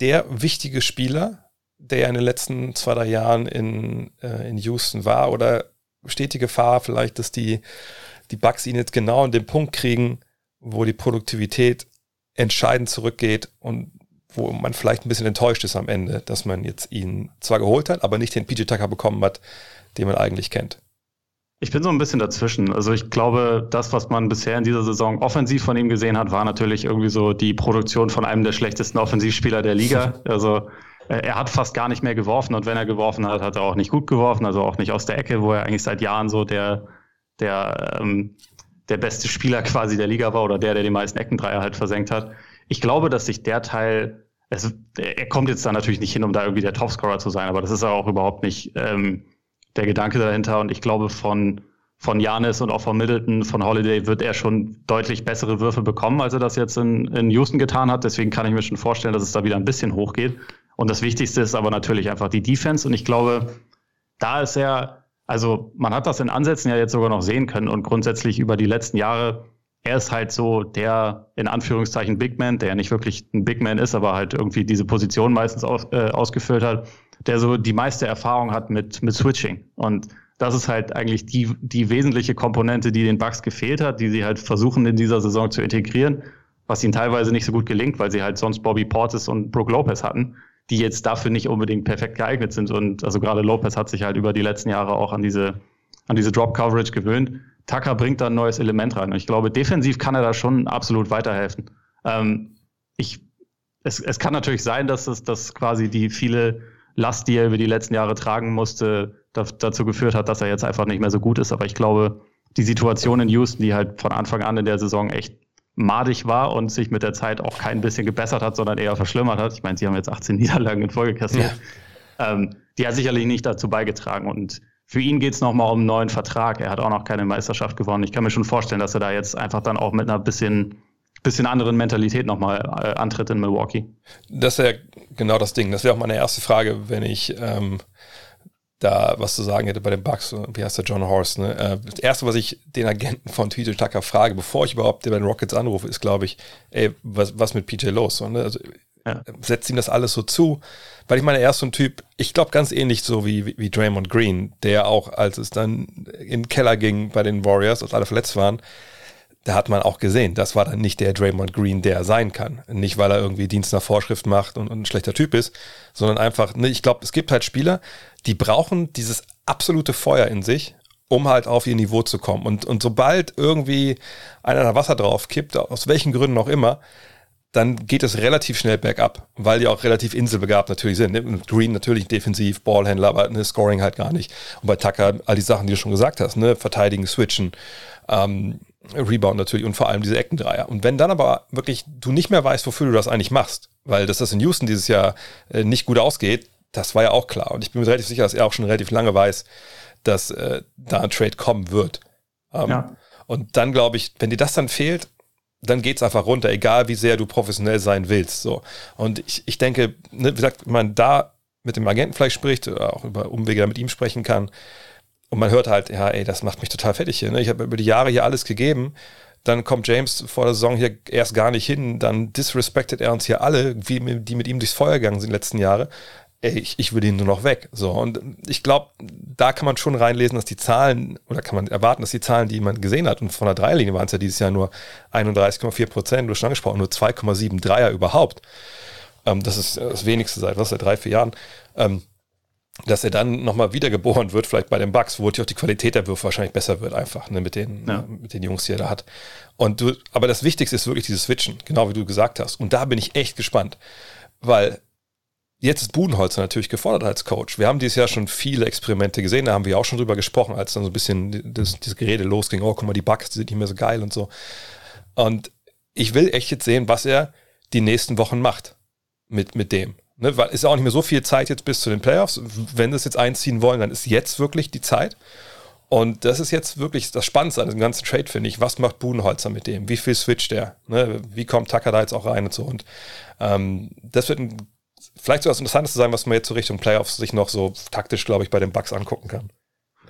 der wichtige Spieler, der in den letzten zwei, drei Jahren in, äh, in Houston war? Oder besteht die Gefahr vielleicht, dass die, die Bugs ihn jetzt genau an den Punkt kriegen, wo die Produktivität entscheidend zurückgeht und wo man vielleicht ein bisschen enttäuscht ist am Ende, dass man jetzt ihn zwar geholt hat, aber nicht den PJ Tucker bekommen hat, den man eigentlich kennt? Ich bin so ein bisschen dazwischen. Also ich glaube, das, was man bisher in dieser Saison offensiv von ihm gesehen hat, war natürlich irgendwie so die Produktion von einem der schlechtesten Offensivspieler der Liga. <laughs> Also äh, er hat fast gar nicht mehr geworfen und wenn er geworfen hat, hat er auch nicht gut geworfen, also auch nicht aus der Ecke, wo er eigentlich seit Jahren so der, der, ähm, der beste Spieler quasi der Liga war oder der, der die meisten Eckendreier halt versenkt hat. Ich glaube, dass sich der Teil, es, er kommt jetzt da natürlich nicht hin, um da irgendwie der Topscorer zu sein, aber das ist auch überhaupt nicht ähm, der Gedanke dahinter. Und ich glaube, von, von Janis und auch von Middleton, von Holiday wird er schon deutlich bessere Würfe bekommen, als er das jetzt in, in Houston getan hat. Deswegen kann ich mir schon vorstellen, dass es da wieder ein bisschen hochgeht. Und das Wichtigste ist aber natürlich einfach die Defense. Und ich glaube, da ist er, also man hat das in Ansätzen ja jetzt sogar noch sehen können und grundsätzlich über die letzten Jahre, er ist halt so der in Anführungszeichen Big Man, der ja nicht wirklich ein Big Man ist, aber halt irgendwie diese Position meistens aus, äh, ausgefüllt hat der so die meiste Erfahrung hat mit, mit Switching. Und das ist halt eigentlich die, die wesentliche Komponente, die den Bugs gefehlt hat, die sie halt versuchen in dieser Saison zu integrieren, was ihnen teilweise nicht so gut gelingt, weil sie halt sonst Bobby Portis und Brooke Lopez hatten, die jetzt dafür nicht unbedingt perfekt geeignet sind. Und also gerade Lopez hat sich halt über die letzten Jahre auch an diese, an diese Drop Coverage gewöhnt. Tucker bringt da ein neues Element rein. Und ich glaube, defensiv kann er da schon absolut weiterhelfen. Ähm, ich, es, es kann natürlich sein, dass es, dass quasi die viele Last, die er über die letzten Jahre tragen musste, dazu geführt hat, dass er jetzt einfach nicht mehr so gut ist. Aber ich glaube, die Situation in Houston, die halt von Anfang an in der Saison echt madig war und sich mit der Zeit auch kein bisschen gebessert hat, sondern eher verschlimmert hat. Ich meine, sie haben jetzt 18 <laughs> Niederlagen in Folge kassiert. Ja. Ähm, die hat sicherlich nicht dazu beigetragen. Und für ihn geht es nochmal um einen neuen Vertrag. Er hat auch noch keine Meisterschaft gewonnen. Ich kann mir schon vorstellen, dass er da jetzt einfach dann auch mit einer bisschen bisschen anderen Mentalität nochmal äh, antritt in Milwaukee. Das wäre genau das Ding. Das wäre auch meine erste Frage, wenn ich ähm, da was zu sagen hätte bei den Bucks. Wie heißt der John Horst? Ne? Äh, das erste, was ich den Agenten von PJ Tucker frage, bevor ich überhaupt bei den Rockets anrufe, ist, glaube ich, ey, was, was mit PJ los? So, ne? also, ja. Setzt ihm das alles so zu? Weil ich meine, er ist so ein Typ, ich glaube ganz ähnlich so wie, wie, wie Draymond Green, der auch, als es dann in den Keller ging bei den Warriors, als alle verletzt waren, da hat man auch gesehen, das war dann nicht der Draymond Green, der er sein kann. Nicht, weil er irgendwie Dienst nach Vorschrift macht und, und ein schlechter Typ ist, sondern einfach, ne, ich glaube, es gibt halt Spieler, die brauchen dieses absolute Feuer in sich, um halt auf ihr Niveau zu kommen. Und, und sobald irgendwie einer da Wasser drauf kippt, aus welchen Gründen auch immer, dann geht es relativ schnell bergab, weil die auch relativ inselbegabt natürlich sind. Ne? Green natürlich defensiv, Ballhändler, aber ne, Scoring halt gar nicht. Und bei Tucker all die Sachen, die du schon gesagt hast, ne? verteidigen, switchen, ähm, Rebound natürlich und vor allem diese Eckendreier. Und wenn dann aber wirklich du nicht mehr weißt, wofür du das eigentlich machst, weil dass das in Houston dieses Jahr äh, nicht gut ausgeht, das war ja auch klar. Und ich bin mir relativ sicher, dass er auch schon relativ lange weiß, dass äh, da ein Trade kommen wird. Ähm, ja. Und dann glaube ich, wenn dir das dann fehlt, dann geht es einfach runter, egal wie sehr du professionell sein willst. So. Und ich, ich denke, ne, wie gesagt, wenn man da mit dem Agenten vielleicht spricht oder auch über Umwege mit ihm sprechen kann, und man hört halt, ja, ey, das macht mich total fertig hier. Ne? Ich habe über die Jahre hier alles gegeben. Dann kommt James vor der Saison hier erst gar nicht hin. Dann disrespected er uns hier alle, wie, die mit ihm durchs Feuer gegangen sind in den letzten Jahren ey, ich, ich würde ihn nur noch weg. So, und ich glaube, da kann man schon reinlesen, dass die Zahlen, oder kann man erwarten, dass die Zahlen, die man gesehen hat, und von der Dreierlinie waren es ja dieses Jahr nur 31,4 Prozent, du hast schon angesprochen, nur 2,7 Dreier überhaupt. Ähm, das ist das wenigste seit, was, seit drei, vier Jahren. Ähm, dass er dann nochmal wiedergeboren wird, vielleicht bei den Bucks, wo auch die Qualität der Würfe wahrscheinlich besser wird, einfach, ne, mit den, ja. mit den Jungs, die er da hat. Und du, aber das Wichtigste ist wirklich dieses Switchen, genau wie du gesagt hast. Und da bin ich echt gespannt, weil Jetzt ist Budenholzer natürlich gefordert als Coach. Wir haben dieses Jahr schon viele Experimente gesehen, da haben wir auch schon drüber gesprochen, als dann so ein bisschen das, dieses Gerede losging, oh, guck mal, die Bugs, die sind nicht mehr so geil und so. Und ich will echt jetzt sehen, was er die nächsten Wochen macht mit, mit dem. Ne, weil ist ja auch nicht mehr so viel Zeit jetzt bis zu den Playoffs. Wenn es jetzt einziehen wollen, dann ist jetzt wirklich die Zeit. Und das ist jetzt wirklich das Spannendste an dem ganzen Trade, finde ich. Was macht Budenholzer mit dem? Wie viel switcht der? Ne? Wie kommt Tucker da jetzt auch rein und so? Und ähm, das wird ein vielleicht so was Interessantes zu sein, was man jetzt so Richtung Playoffs sich noch so taktisch, glaube ich, bei den Bucks angucken kann.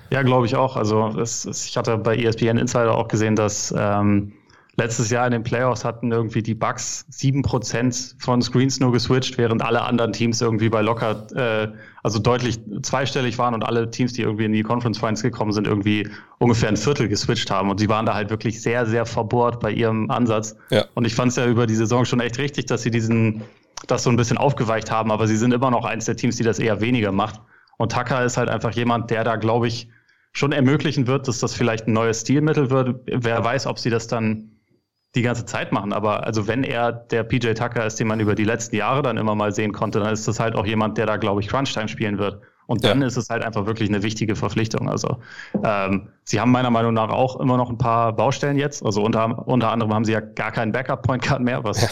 Ja, glaube ich auch. Also es, es, ich hatte bei ESPN Insider auch gesehen, dass ähm, letztes Jahr in den Playoffs hatten irgendwie die Bucks sieben Prozent von Screens nur geswitcht, während alle anderen Teams irgendwie bei locker, äh, also deutlich zweistellig waren und alle Teams, die irgendwie in die Conference Finals gekommen sind, irgendwie ungefähr ein Viertel geswitcht haben. Und sie waren da halt wirklich sehr, sehr verbohrt bei ihrem Ansatz. Ja. Und ich fand es ja über die Saison schon echt richtig, dass sie diesen das so ein bisschen aufgeweicht haben, aber sie sind immer noch eins der Teams, die das eher weniger macht. Und Tucker ist halt einfach jemand, der da, glaube ich, schon ermöglichen wird, dass das vielleicht ein neues Stilmittel wird. Wer weiß, ob sie das dann die ganze Zeit machen. Aber also wenn er der PJ Tucker ist, den man über die letzten Jahre dann immer mal sehen konnte, dann ist das halt auch jemand, der da, glaube ich, Crunch-Time spielen wird. Und dann ja. ist es halt einfach wirklich eine wichtige Verpflichtung. Also ähm, sie haben meiner Meinung nach auch immer noch ein paar Baustellen jetzt. Also unter, unter anderem haben sie ja gar keinen Backup-Point Guard mehr, was ja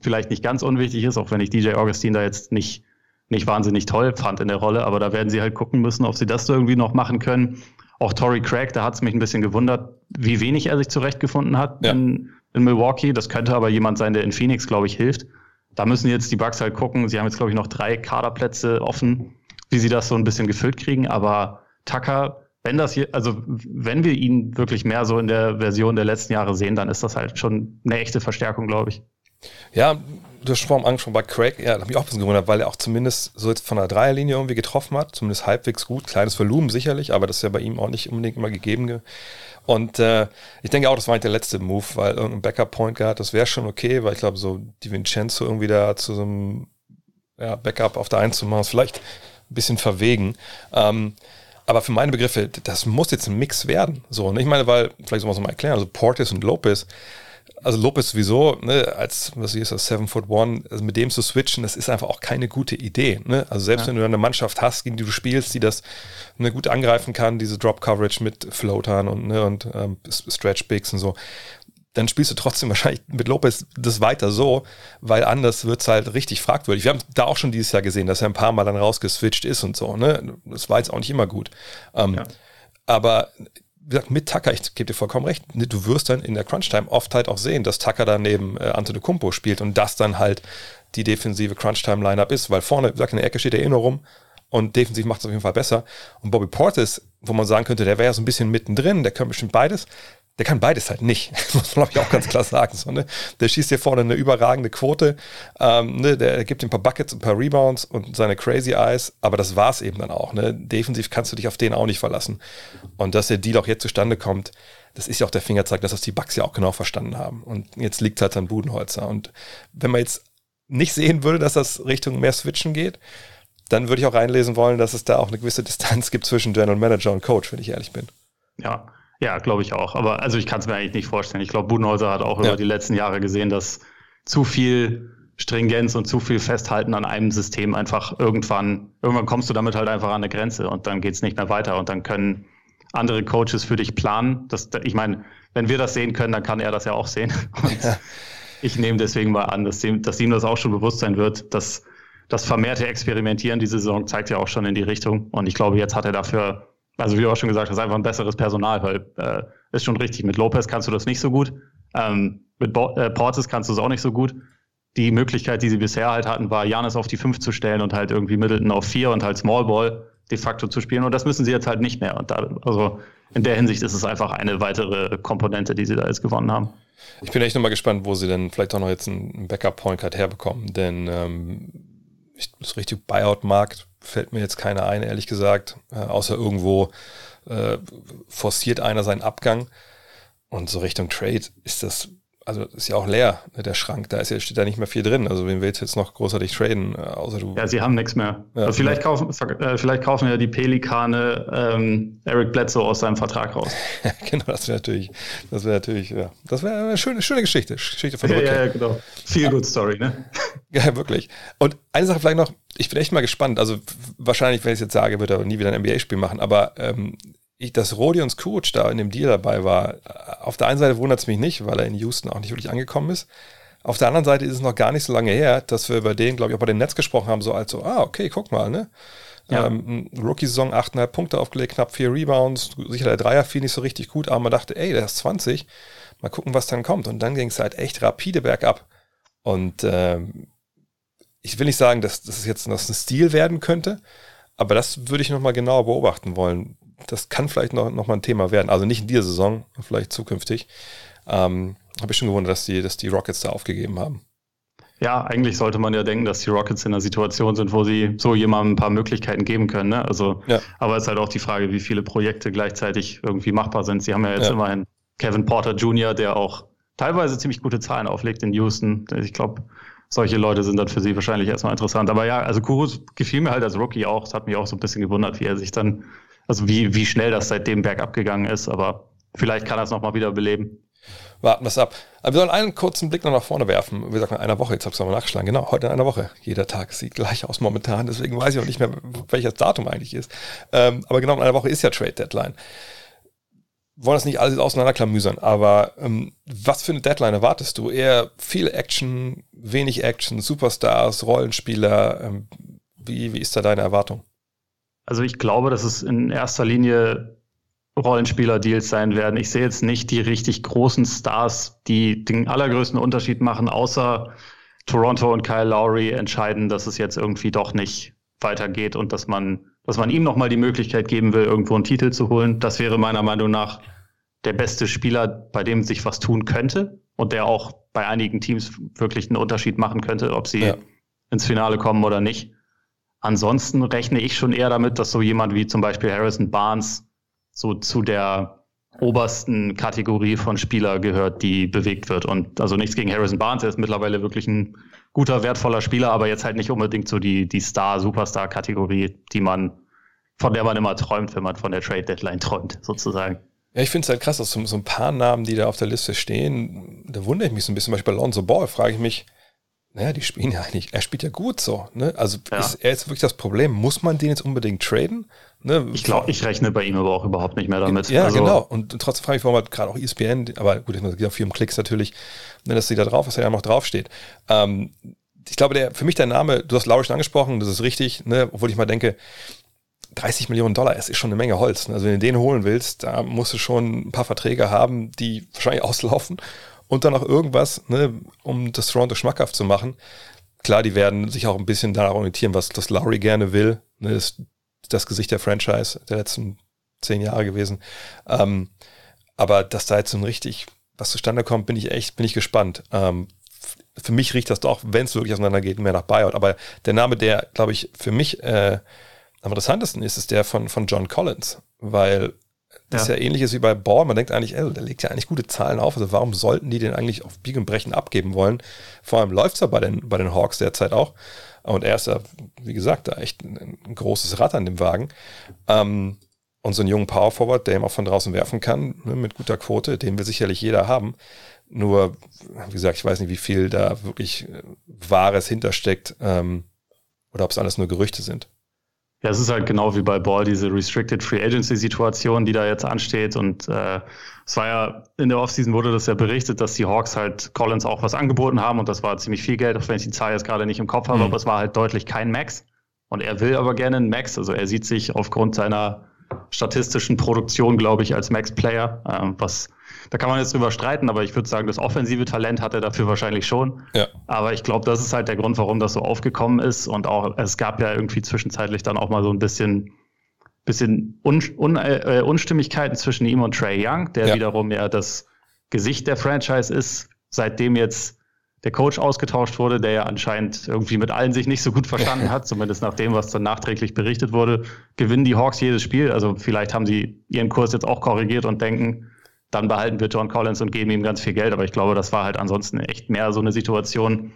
vielleicht nicht ganz unwichtig ist, auch wenn ich DJ Augustin da jetzt nicht, nicht wahnsinnig toll fand in der Rolle, aber da werden sie halt gucken müssen, ob sie das irgendwie noch machen können. Auch Tory Craig, da hat es mich ein bisschen gewundert, wie wenig er sich zurechtgefunden hat ja. in, in Milwaukee. Das könnte aber jemand sein, der in Phoenix, glaube ich, hilft. Da müssen jetzt die Bucks halt gucken. Sie haben jetzt, glaube ich, noch drei Kaderplätze offen, wie sie das so ein bisschen gefüllt kriegen. Aber Tucker, wenn das hier, also wenn wir ihn wirklich mehr so in der Version der letzten Jahre sehen, dann ist das halt schon eine echte Verstärkung, glaube ich. Ja, du hast schon angesprochen bei Craig, ja, da habe ich auch ein bisschen gewundert, weil er auch zumindest so jetzt von der Dreierlinie irgendwie getroffen hat, zumindest halbwegs gut, kleines Volumen sicherlich, aber das ist ja bei ihm auch nicht unbedingt immer gegeben. Und äh, ich denke auch, das war nicht der letzte Move, weil irgendein Backup-Point gehabt, das wäre schon okay, weil ich glaube, so die Vincenzo irgendwie da zu so einem ja, Backup auf der Eins zu machen, ist vielleicht ein bisschen verwegen. Ähm, aber für meine Begriffe, das muss jetzt ein Mix werden. So, und ich meine, weil, vielleicht soll man es mal erklären, also Portis und Lopez, also Lopez sowieso, ne, als, was ist das, Seven Foot One, also mit dem zu switchen, das ist einfach auch keine gute Idee. Ne? Also selbst ja. wenn du eine Mannschaft hast, gegen die du spielst, die das ne, gut angreifen kann, diese Drop Coverage mit Floatern und, ne, und ähm, Stretch Bigs und so, dann spielst du trotzdem <laughs> wahrscheinlich mit Lopez das weiter so, weil anders wird es halt richtig fragwürdig. Wir haben da auch schon dieses Jahr gesehen, dass er ein paar Mal dann rausgeswitcht ist und so. Ne? Das war jetzt auch nicht immer gut. Ähm, ja. Aber wie gesagt, mit Tucker, ich gebe dir vollkommen recht, ne, du wirst dann in der Crunch-Time oft halt auch sehen, dass Tucker dann neben äh, Kumpo spielt und das dann halt die defensive Crunch-Time-Lineup ist, weil vorne, wie gesagt, in der Ecke steht er eh nur rum und defensiv macht es auf jeden Fall besser. Und Bobby Portis, wo man sagen könnte, der wäre ja so ein bisschen mittendrin, der kann bestimmt beides, der kann beides halt nicht. Das <laughs> muss man, glaube ich, auch ganz klar sagen. So, ne? Der schießt hier vorne eine überragende Quote. Ähm, ne? Der gibt ihm ein paar Buckets, ein paar Rebounds und seine Crazy Eyes, aber das war es eben dann auch. Ne? Defensiv kannst du dich auf den auch nicht verlassen. Und dass der Deal auch jetzt zustande kommt, das ist ja auch der Fingerzeig, dass das die Bucks ja auch genau verstanden haben. Und jetzt liegt halt an Budenholzer. Und wenn man jetzt nicht sehen würde, dass das Richtung mehr Switchen geht, dann würde ich auch reinlesen wollen, dass es da auch eine gewisse Distanz gibt zwischen General Manager und Coach, wenn ich ehrlich bin. Ja, ja, glaube ich auch. Aber also ich kann es mir eigentlich nicht vorstellen. Ich glaube, Budenholzer hat auch ja. über die letzten Jahre gesehen, dass zu viel Stringenz und zu viel Festhalten an einem System einfach irgendwann, irgendwann kommst du damit halt einfach an eine Grenze und dann geht's nicht mehr weiter und dann können andere Coaches für dich planen. Das, ich meine, wenn wir das sehen können, dann kann er das ja auch sehen. <laughs> Und ja. ich nehme deswegen mal an, dass ihm, dass ihm das auch schon bewusst sein wird, dass das vermehrte Experimentieren diese Saison zeigt ja auch schon in die Richtung. Und ich glaube, jetzt hat er dafür, also wie du auch schon gesagt hast, einfach ein besseres Personal, weil äh, ist schon richtig. Mit Lopez kannst du das nicht so gut. Ähm, mit Bo äh, Portis kannst du es auch nicht so gut. Die Möglichkeit, die sie bisher halt hatten, war, Janis auf die 5 zu stellen und halt irgendwie Middleton auf 4 und halt Small Ball de facto zu spielen. Und das müssen sie jetzt halt nicht mehr. Und da, also in der Hinsicht ist es einfach eine weitere Komponente, die sie da jetzt gewonnen haben. Ich bin echt nochmal gespannt, wo sie denn vielleicht auch noch jetzt einen Backup-Point Card herbekommen. Denn ähm, ich, das richtige Buyout-Markt fällt mir jetzt keiner ein, ehrlich gesagt. Äh, außer irgendwo äh, forciert einer seinen Abgang. Und so Richtung Trade ist das also ist ja auch leer, ne, der Schrank. Da ist ja, steht da nicht mehr viel drin. Also wen willst du jetzt noch großartig traden, äh, außer du. Ja, sie haben nichts mehr. Ja, also vielleicht, kaufen, äh, vielleicht kaufen ja die Pelikane ähm, Eric Bledsoe aus seinem Vertrag raus. <laughs> genau, das wäre natürlich, das wäre natürlich, ja. Das wäre eine schöne, schöne Geschichte. Geschichte von ja, ja, ja, genau. Feel good Story, ne? <laughs> ja, wirklich. Und eine Sache vielleicht noch, ich bin echt mal gespannt. Also wahrscheinlich, wenn ich es jetzt sage, wird er nie wieder ein NBA-Spiel machen, aber ähm, ich, dass Rodions Kuruc da in dem Deal dabei war, auf der einen Seite wundert es mich nicht, weil er in Houston auch nicht wirklich angekommen ist. Auf der anderen Seite ist es noch gar nicht so lange her, dass wir über den, glaube ich, auch bei dem Netz gesprochen haben, so als so, ah, okay, guck mal, ne? Ja. Ähm, Rookie-Saison 8,5 Punkte aufgelegt, knapp 4 Rebounds, sicher der Dreier fiel nicht so richtig gut, aber man dachte, ey, der ist 20, mal gucken, was dann kommt. Und dann ging es halt echt rapide bergab. Und ähm, ich will nicht sagen, dass, es jetzt noch ein Stil werden könnte, aber das würde ich nochmal genauer beobachten wollen das kann vielleicht noch, noch mal ein Thema werden. Also nicht in dieser Saison, vielleicht zukünftig. Ähm, Habe ich schon gewundert, dass die, dass die Rockets da aufgegeben haben. Ja, eigentlich sollte man ja denken, dass die Rockets in einer Situation sind, wo sie so jemandem ein paar Möglichkeiten geben können. Ne? Also, ja. aber es ist halt auch die Frage, wie viele Projekte gleichzeitig irgendwie machbar sind. Sie haben ja jetzt ja. immerhin Kevin Porter Jr., der auch teilweise ziemlich gute Zahlen auflegt in Houston. Ich glaube, solche Leute sind dann für sie wahrscheinlich erstmal interessant. Aber ja, also Kurus gefiel mir halt als Rookie auch. Es hat mich auch so ein bisschen gewundert, wie er sich dann also wie, wie schnell das seitdem bergab gegangen ist, aber vielleicht kann er es nochmal wieder beleben. Warten wir es ab. Aber wir sollen einen kurzen Blick noch nach vorne werfen. Wir sagen in einer Woche, jetzt habe ich es nochmal nachgeschlagen. Genau, heute in einer Woche. Jeder Tag sieht gleich aus momentan, deswegen weiß ich auch nicht mehr, welches Datum eigentlich ist. Ähm, aber genau in einer Woche ist ja Trade Deadline. Wollen das nicht alles auseinanderklamüsern, aber ähm, was für eine Deadline erwartest du? Eher viel Action, wenig Action, Superstars, Rollenspieler. Ähm, wie, wie ist da deine Erwartung? Also ich glaube, dass es in erster Linie Rollenspieler-Deals sein werden. Ich sehe jetzt nicht die richtig großen Stars, die den allergrößten Unterschied machen, außer Toronto und Kyle Lowry entscheiden, dass es jetzt irgendwie doch nicht weitergeht und dass man, dass man ihm nochmal die Möglichkeit geben will, irgendwo einen Titel zu holen. Das wäre meiner Meinung nach der beste Spieler, bei dem sich was tun könnte und der auch bei einigen Teams wirklich einen Unterschied machen könnte, ob sie ja. ins Finale kommen oder nicht. Ansonsten rechne ich schon eher damit, dass so jemand wie zum Beispiel Harrison Barnes so zu der obersten Kategorie von Spieler gehört, die bewegt wird. Und also nichts gegen Harrison Barnes, er ist mittlerweile wirklich ein guter, wertvoller Spieler, aber jetzt halt nicht unbedingt so die, die Star-Superstar-Kategorie, die man, von der man immer träumt, wenn man von der Trade-Deadline träumt, sozusagen. Ja, ich finde es halt krass, dass so, so, ein paar Namen, die da auf der Liste stehen, da wundere ich mich so ein bisschen. Zum Beispiel bei Lonzo Ball frage ich mich, naja, die spielen ja eigentlich, er spielt ja gut so. Ne? Also ja. ist er jetzt wirklich das Problem? Muss man den jetzt unbedingt traden? Ne? Ich glaube, ich rechne bei ihm aber auch überhaupt nicht mehr damit. Ja, also, genau. Und trotzdem frage ich, warum halt gerade auch ESPN, aber gut, es geht auch viel um Klicks natürlich, ne, dass sie da drauf, was ja noch draufsteht. Ähm, ich glaube, der, für mich der Name, du hast Lauri schon angesprochen, das ist richtig, ne? obwohl ich mal denke, 30 Millionen Dollar, es ist schon eine Menge Holz. Ne? Also wenn du den holen willst, da musst du schon ein paar Verträge haben, die wahrscheinlich <laughs> auslaufen und dann noch irgendwas, ne, um das Toronto schmackhaft zu machen. Klar, die werden sich auch ein bisschen daran orientieren, was das Lowry gerne will. Ne, das, das Gesicht der Franchise der letzten zehn Jahre gewesen. Ähm, aber dass da jetzt so ein richtig was zustande kommt, bin ich echt, bin ich gespannt. Ähm, für mich riecht das doch, wenn es wirklich auseinandergeht, mehr nach Buyout. Aber der Name, der, glaube ich, für mich äh, am interessantesten ist, ist der von, von John Collins, weil das ist ja ähnliches wie bei Ball. Man denkt eigentlich, ey, der legt ja eigentlich gute Zahlen auf. Also warum sollten die den eigentlich auf Biegen und Brechen abgeben wollen? Vor allem läuft es ja bei den, bei den Hawks derzeit auch. Und er ist ja, wie gesagt, da echt ein, ein großes Rad an dem Wagen. Ähm, und so einen jungen Power Forward, der ihm auch von draußen werfen kann, ne, mit guter Quote, den will sicherlich jeder haben. Nur, wie gesagt, ich weiß nicht, wie viel da wirklich Wahres hintersteckt ähm, oder ob es alles nur Gerüchte sind. Ja, es ist halt genau wie bei Ball, diese Restricted Free Agency-Situation, die da jetzt ansteht. Und äh, es war ja in der Offseason wurde das ja berichtet, dass die Hawks halt Collins auch was angeboten haben und das war ziemlich viel Geld, auch wenn ich die Zahl jetzt gerade nicht im Kopf habe, mhm. aber es war halt deutlich kein Max. Und er will aber gerne einen Max. Also er sieht sich aufgrund seiner statistischen Produktion, glaube ich, als Max-Player, äh, was da kann man jetzt drüber streiten, aber ich würde sagen, das offensive Talent hat er dafür wahrscheinlich schon. Ja. Aber ich glaube, das ist halt der Grund, warum das so aufgekommen ist. Und auch, es gab ja irgendwie zwischenzeitlich dann auch mal so ein bisschen, bisschen Un Un äh, Unstimmigkeiten zwischen ihm und Trey Young, der ja. wiederum ja das Gesicht der Franchise ist, seitdem jetzt der Coach ausgetauscht wurde, der ja anscheinend irgendwie mit allen sich nicht so gut verstanden <laughs> hat, zumindest nach dem, was dann nachträglich berichtet wurde, gewinnen die Hawks jedes Spiel. Also vielleicht haben sie ihren Kurs jetzt auch korrigiert und denken, dann behalten wir John Collins und geben ihm ganz viel Geld. Aber ich glaube, das war halt ansonsten echt mehr so eine Situation,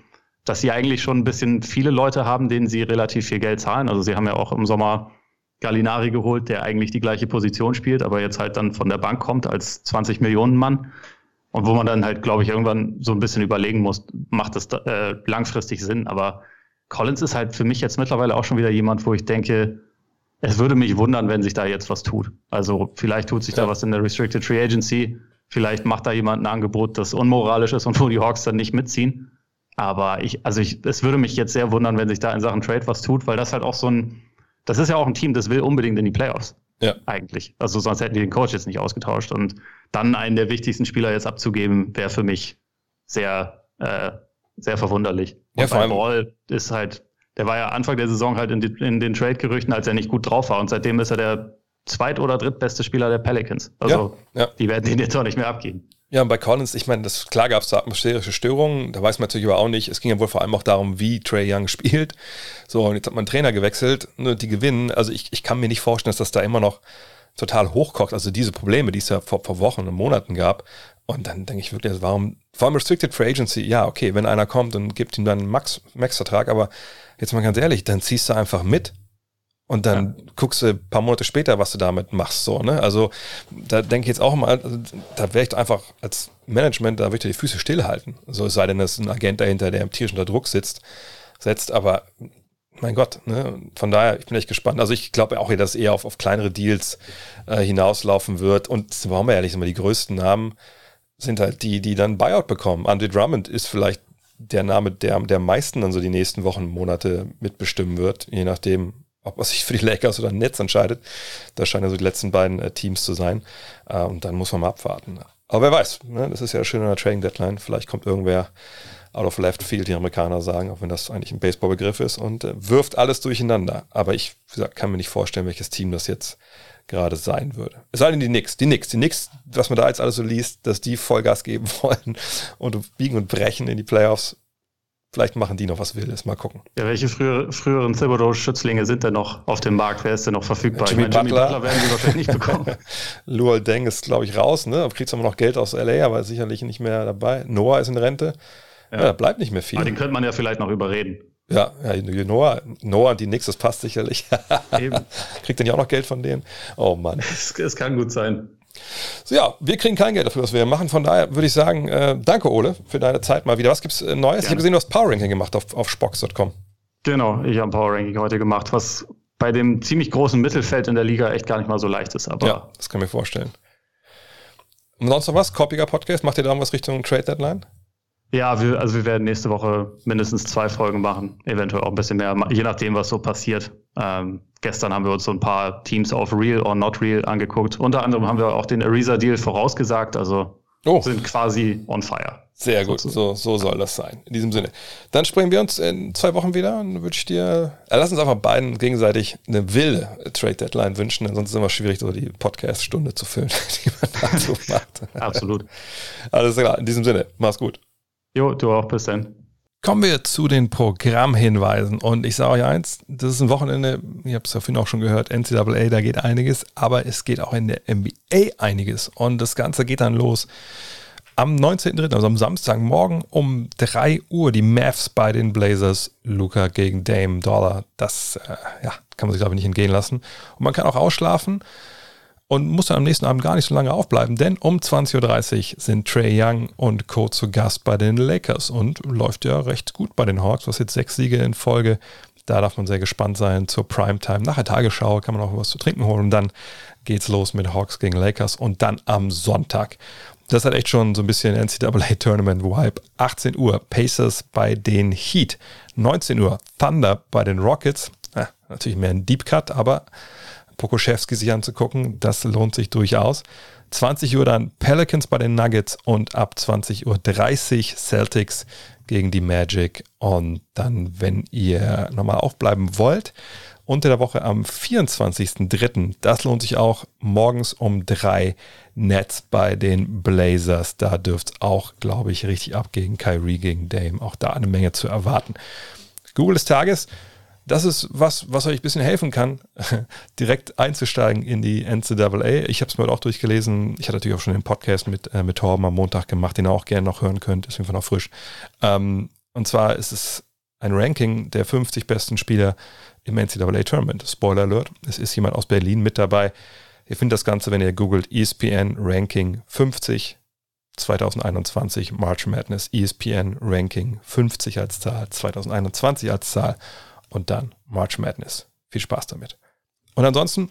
dass sie eigentlich schon ein bisschen viele Leute haben, denen sie relativ viel Geld zahlen. Also sie haben ja auch im Sommer Gallinari geholt, der eigentlich die gleiche Position spielt, aber jetzt halt dann von der Bank kommt als 20 Millionen Mann. Und wo man dann halt, glaube ich, irgendwann so ein bisschen überlegen muss, macht das äh, langfristig Sinn. Aber Collins ist halt für mich jetzt mittlerweile auch schon wieder jemand, wo ich denke, es würde mich wundern, wenn sich da jetzt was tut. Also vielleicht tut sich ja. da was in der Restricted Free Agency. Vielleicht macht da jemand ein Angebot, das unmoralisch ist und wo die Hawks dann nicht mitziehen. Aber ich, also ich, es würde mich jetzt sehr wundern, wenn sich da in Sachen Trade was tut, weil das halt auch so ein, das ist ja auch ein Team, das will unbedingt in die Playoffs. Ja. Eigentlich. Also sonst hätten die den Coach jetzt nicht ausgetauscht. Und dann einen der wichtigsten Spieler jetzt abzugeben, wäre für mich sehr, äh, sehr verwunderlich. Und ja, vor allem Ball ist halt der war ja Anfang der Saison halt in, die, in den Trade-Gerüchten, als er nicht gut drauf war. Und seitdem ist er der zweit- oder drittbeste Spieler der Pelicans. Also ja, ja. die werden den jetzt auch nicht mehr abgeben. Ja, und bei Collins, ich meine, das, klar gab es da atmosphärische Störungen, da weiß man natürlich aber auch nicht. Es ging ja wohl vor allem auch darum, wie Trey Young <laughs> spielt. So, und jetzt hat man einen Trainer gewechselt, ne, die gewinnen. Also ich, ich kann mir nicht vorstellen, dass das da immer noch total hochkocht. Also diese Probleme, die es ja vor, vor Wochen und Monaten gab. Und dann denke ich wirklich, warum, vor allem Restricted Free Agency, ja, okay, wenn einer kommt und gibt ihm dann einen Max-Vertrag, Max aber jetzt mal ganz ehrlich, dann ziehst du einfach mit und dann ja. guckst du ein paar Monate später, was du damit machst. So, ne? Also da denke ich jetzt auch mal, da wäre ich einfach als Management, da würde ich die Füße stillhalten. So es sei denn, dass ein Agent dahinter, der im tierisch unter Druck sitzt, setzt, aber mein Gott, ne? von daher, ich bin echt gespannt. Also ich glaube auch, dass es eher auf, auf kleinere Deals äh, hinauslaufen wird. Und warum wir ehrlich sind, die größten Namen sind halt die, die dann Buyout bekommen. Andre Drummond ist vielleicht der Name, der der meisten dann so die nächsten Wochen, Monate mitbestimmen wird, je nachdem, ob er <laughs> sich für die Lakers oder Netz entscheidet. Das scheinen ja so die letzten beiden äh, Teams zu sein. Äh, und dann muss man mal abwarten. Aber wer weiß, ne? das ist ja schön an der Trading Deadline. Vielleicht kommt irgendwer out of left field, die Amerikaner sagen, auch wenn das eigentlich ein Baseballbegriff ist und äh, wirft alles durcheinander. Aber ich gesagt, kann mir nicht vorstellen, welches Team das jetzt gerade sein würde. Es sei denn die Knicks, die Knicks, die Knicks, was man da jetzt alles so liest, dass die Vollgas geben <laughs> wollen und biegen und brechen in die Playoffs. Vielleicht machen die noch was Wildes. Mal gucken. Ja, welche früher, früheren Thibodeau-Schützlinge sind denn noch auf dem Markt? Wer ist denn noch verfügbar? Jimmy, meine, Butler. Jimmy Butler werden sie wahrscheinlich nicht bekommen. <laughs> Luol Deng ist, glaube ich, raus. Ne? Kriegt zwar noch Geld aus L.A., aber ist sicherlich nicht mehr dabei. Noah ist in Rente. Ja, ja da bleibt nicht mehr viel. Aber den könnte man ja vielleicht noch überreden. Ja, ja Noah, Noah und die Knicks, das passt sicherlich. <laughs> Kriegt denn ja auch noch Geld von denen? Oh Mann. Es, es, kann gut sein. So, ja, wir kriegen kein Geld dafür, was wir machen. Von daher würde ich sagen, äh, danke Ole für deine Zeit mal wieder. Was gibt's äh, Neues? Gerne. Ich habe gesehen, du hast Power Ranking gemacht auf, auf Spox.com. Genau, ich habe ein Power Ranking heute gemacht, was bei dem ziemlich großen Mittelfeld in der Liga echt gar nicht mal so leicht ist. Aber ja, das kann ich mir vorstellen. Und sonst noch was? Coppiger Podcast? Macht ihr da was Richtung Trade Deadline? Ja, wir, also wir werden nächste Woche mindestens zwei Folgen machen, eventuell auch ein bisschen mehr, je nachdem, was so passiert. Ähm, gestern haben wir uns so ein paar Teams auf Real or Not Real angeguckt. Unter anderem haben wir auch den Ariza-Deal vorausgesagt, also oh. sind quasi on fire. Sehr gut, so, so soll das sein. In diesem Sinne. Dann sprechen wir uns in zwei Wochen wieder und wünsche ich dir, äh, lass uns einfach beiden gegenseitig eine wilde Trade Deadline wünschen, denn sonst ist es immer schwierig, so die Podcast-Stunde zu füllen, <laughs> die man dazu macht. Absolut. Alles klar, in diesem Sinne, mach's gut. Jo, du auch, bis dann. Kommen wir zu den Programmhinweisen. Und ich sage euch eins, das ist ein Wochenende, ich habe es ja vorhin auch schon gehört, NCAA, da geht einiges, aber es geht auch in der NBA einiges. Und das Ganze geht dann los am 19.03., also am Samstagmorgen um 3 Uhr, die Mavs bei den Blazers, Luca gegen Dame Dollar. Das äh, ja, kann man sich, glaube ich, nicht entgehen lassen. Und man kann auch ausschlafen. Und muss dann am nächsten Abend gar nicht so lange aufbleiben, denn um 20.30 Uhr sind Trey Young und Co. zu Gast bei den Lakers und läuft ja recht gut bei den Hawks, was jetzt sechs Siege in Folge. Da darf man sehr gespannt sein zur Primetime. Nach der Tagesschau kann man auch was zu trinken holen und dann geht's los mit Hawks gegen Lakers und dann am Sonntag. Das hat echt schon so ein bisschen NCAA Tournament Vibe. 18 Uhr Pacers bei den Heat. 19 Uhr Thunder bei den Rockets. Ja, natürlich mehr ein Deep Cut, aber Pokoschewski sich anzugucken, das lohnt sich durchaus. 20 Uhr dann Pelicans bei den Nuggets und ab 20 Uhr 30 Celtics gegen die Magic. Und dann, wenn ihr nochmal aufbleiben wollt, unter der Woche am 24.03., das lohnt sich auch, morgens um drei Nets bei den Blazers. Da dürft es auch, glaube ich, richtig abgehen. Kyrie gegen Dame, auch da eine Menge zu erwarten. Google des Tages, das ist was, was euch ein bisschen helfen kann, <laughs> direkt einzusteigen in die NCAA. Ich habe es mir auch durchgelesen. Ich hatte natürlich auch schon den Podcast mit, äh, mit Torben am Montag gemacht, den ihr auch gerne noch hören könnt. Ist auf jeden noch frisch. Ähm, und zwar ist es ein Ranking der 50 besten Spieler im NCAA Tournament. Spoiler Alert, es ist jemand aus Berlin mit dabei. Ihr findet das Ganze, wenn ihr googelt ESPN Ranking 50 2021 March Madness ESPN Ranking 50 als Zahl, 2021 als Zahl und dann March Madness. Viel Spaß damit. Und ansonsten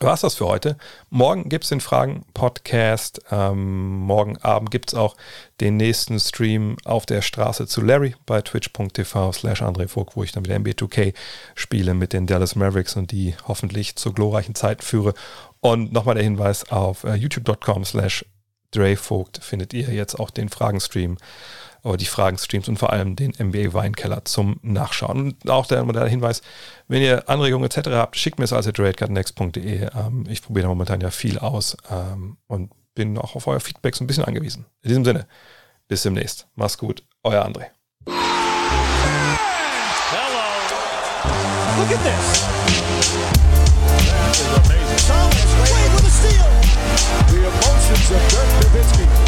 war es das für heute. Morgen gibt es den Fragen-Podcast. Ähm, morgen Abend gibt es auch den nächsten Stream auf der Straße zu Larry bei twitch.tv slash André Vogt, wo ich dann mit der NBA2K spiele mit den Dallas Mavericks und die hoffentlich zu glorreichen Zeiten führe. Und nochmal der Hinweis auf äh, youtube.com slash Dre Vogt findet ihr jetzt auch den Fragenstream oder die Fragenstreams und vor allem den MBA Weinkeller zum Nachschauen. Und auch der, der Hinweis, wenn ihr Anregungen etc. habt, schickt mir es also tradecardnext.de. Ähm, ich probiere momentan ja viel aus ähm, und bin auch auf euer Feedback so ein bisschen angewiesen. In diesem Sinne, bis demnächst. Mach's gut, euer André. Hello. Look at this. The emotions of Dirk Nowitzki.